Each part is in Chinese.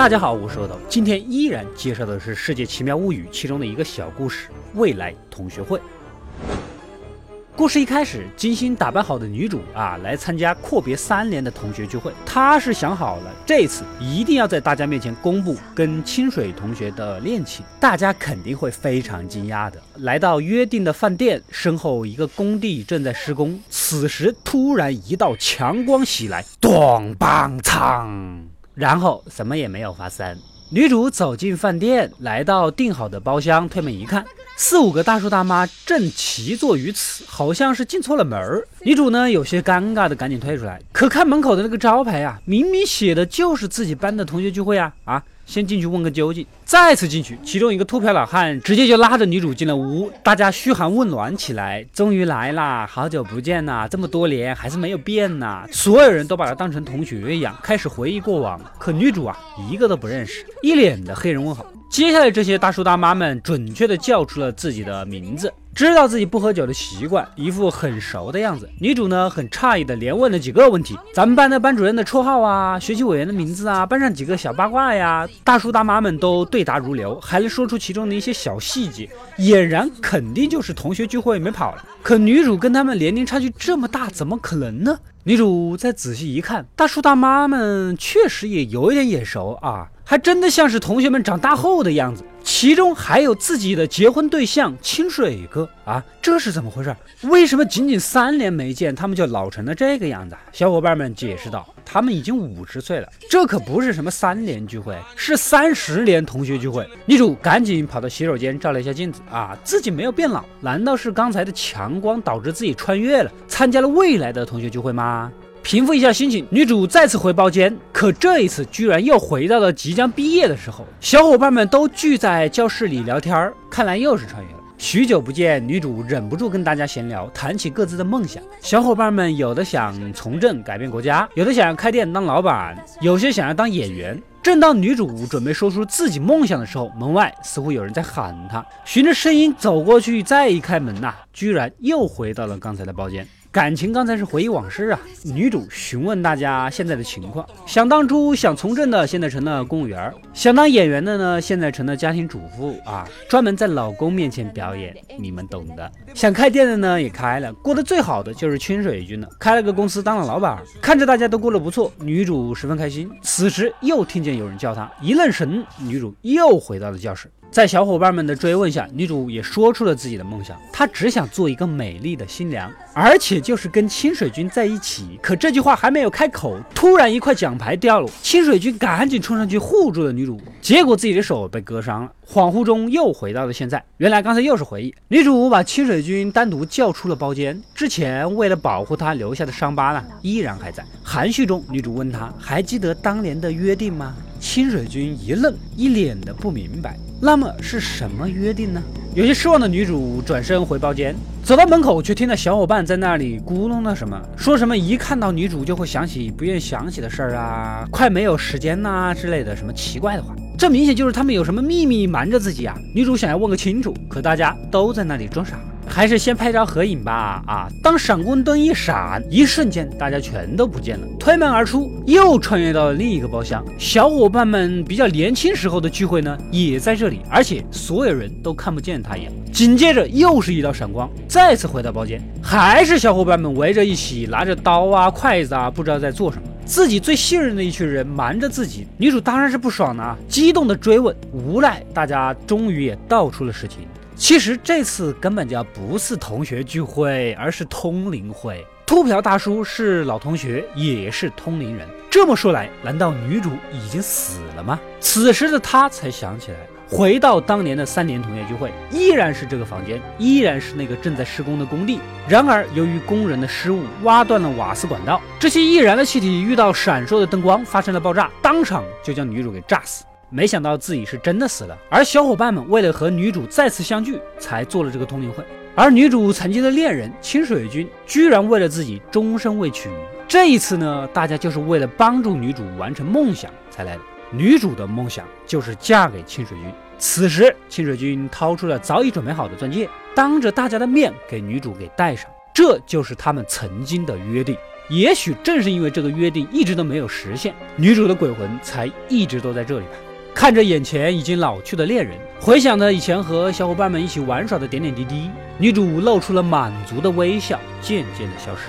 大家好，我是阿斗，今天依然介绍的是《世界奇妙物语》其中的一个小故事——未来同学会。故事一开始，精心打扮好的女主啊，来参加阔别三年的同学聚会。她是想好了，这次一定要在大家面前公布跟清水同学的恋情，大家肯定会非常惊讶的。来到约定的饭店，身后一个工地正在施工。此时突然一道强光袭来，咚梆苍，然后什么也没有发生。女主走进饭店，来到订好的包厢，推门一看，四五个大叔大妈正齐坐于此，好像是进错了门儿。女主呢，有些尴尬的赶紧退出来，可看门口的那个招牌啊，明明写的就是自己班的同学聚会啊啊！先进去问个究竟。再次进去，其中一个秃瓢老汉直接就拉着女主进了屋，大家嘘寒问暖起来。终于来啦，好久不见呐，这么多年还是没有变呐。所有人都把他当成同学一样，开始回忆过往。可女主啊，一个都不认识，一脸的黑人问号。接下来，这些大叔大妈们准确的叫出了自己的名字。知道自己不喝酒的习惯，一副很熟的样子。女主呢，很诧异的连问了几个问题：咱们班的班主任的绰号啊，学习委员的名字啊，班上几个小八卦呀。大叔大妈们都对答如流，还能说出其中的一些小细节，俨然肯定就是同学聚会没跑了。可女主跟他们年龄差距这么大，怎么可能呢？女主再仔细一看，大叔大妈们确实也有一点眼熟啊。还真的像是同学们长大后的样子，其中还有自己的结婚对象清水哥啊，这是怎么回事？为什么仅仅三年没见，他们就老成了这个样子？小伙伴们解释道，他们已经五十岁了，这可不是什么三年聚会，是三十年同学聚会。女主赶紧跑到洗手间照了一下镜子啊，自己没有变老，难道是刚才的强光导致自己穿越了，参加了未来的同学聚会吗？平复一下心情，女主再次回包间，可这一次居然又回到了即将毕业的时候。小伙伴们都聚在教室里聊天，看来又是穿越了。许久不见，女主忍不住跟大家闲聊，谈起各自的梦想。小伙伴们有的想从政改变国家，有的想要开店当老板，有些想要当演员。正当女主准备说出自己梦想的时候，门外似乎有人在喊她。循着声音走过去，再一开门呐，居然又回到了刚才的包间。感情刚才是回忆往事啊！女主询问大家现在的情况。想当初想从政的，现在成了公务员；想当演员的呢，现在成了家庭主妇啊，专门在老公面前表演，你们懂的。想开店的呢，也开了，过得最好的就是清水君了，开了个公司当了老板。看着大家都过得不错，女主十分开心。此时又听见有人叫她，一愣神，女主又回到了教室。在小伙伴们的追问下，女主也说出了自己的梦想。她只想做一个美丽的新娘，而且就是跟清水君在一起。可这句话还没有开口，突然一块奖牌掉了，清水君赶紧冲上去护住了女主，结果自己的手被割伤了。恍惚中又回到了现在，原来刚才又是回忆。女主把清水君单独叫出了包间，之前为了保护她留下的伤疤呢，依然还在。含蓄中，女主问他还记得当年的约定吗？清水君一愣，一脸的不明白。那么是什么约定呢？有些失望的女主转身回包间，走到门口，却听到小伙伴在那里咕哝了什么，说什么一看到女主就会想起不愿想起的事儿啊，快没有时间呐之类的什么奇怪的话。这明显就是他们有什么秘密瞒着自己啊！女主想要问个清楚，可大家都在那里装傻。还是先拍张合影吧。啊！当闪光灯一闪，一瞬间大家全都不见了。推门而出，又穿越到了另一个包厢。小伙伴们比较年轻时候的聚会呢，也在这里，而且所有人都看不见他一样。紧接着又是一道闪光，再次回到包间，还是小伙伴们围着一起，拿着刀啊、筷子啊，不知道在做什么。自己最信任的一群人瞒着自己，女主当然是不爽的啊！激动的追问，无奈大家终于也道出了实情。其实这次根本就不是同学聚会，而是通灵会。秃瓢大叔是老同学，也是通灵人。这么说来，难道女主已经死了吗？此时的他才想起来，回到当年的三年同学聚会，依然是这个房间，依然是那个正在施工的工地。然而，由于工人的失误，挖断了瓦斯管道，这些易燃的气体遇到闪烁的灯光，发生了爆炸，当场就将女主给炸死。没想到自己是真的死了，而小伙伴们为了和女主再次相聚，才做了这个通灵会。而女主曾经的恋人清水君，居然为了自己终身未娶。这一次呢，大家就是为了帮助女主完成梦想才来的。女主的梦想就是嫁给清水君。此时，清水君掏出了早已准备好的钻戒，当着大家的面给女主给戴上。这就是他们曾经的约定。也许正是因为这个约定一直都没有实现，女主的鬼魂才一直都在这里吧。看着眼前已经老去的恋人，回想着以前和小伙伴们一起玩耍的点点滴滴，女主露出了满足的微笑，渐渐的消失。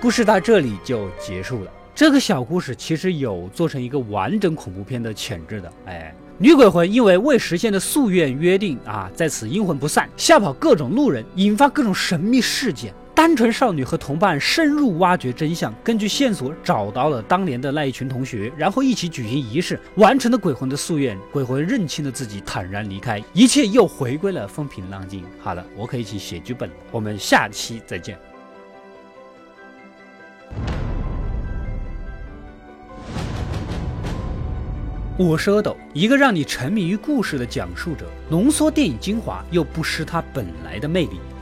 故事到这里就结束了。这个小故事其实有做成一个完整恐怖片的潜质的。哎，女鬼魂因为未实现的夙愿约定啊，在此阴魂不散，吓跑各种路人，引发各种神秘事件。单纯少女和同伴深入挖掘真相，根据线索找到了当年的那一群同学，然后一起举行仪式，完成了鬼魂的夙愿。鬼魂认清了自己，坦然离开，一切又回归了风平浪静。好了，我可以去写剧本了。我们下期再见。我是阿斗，一个让你沉迷于故事的讲述者，浓缩电影精华又不失它本来的魅力。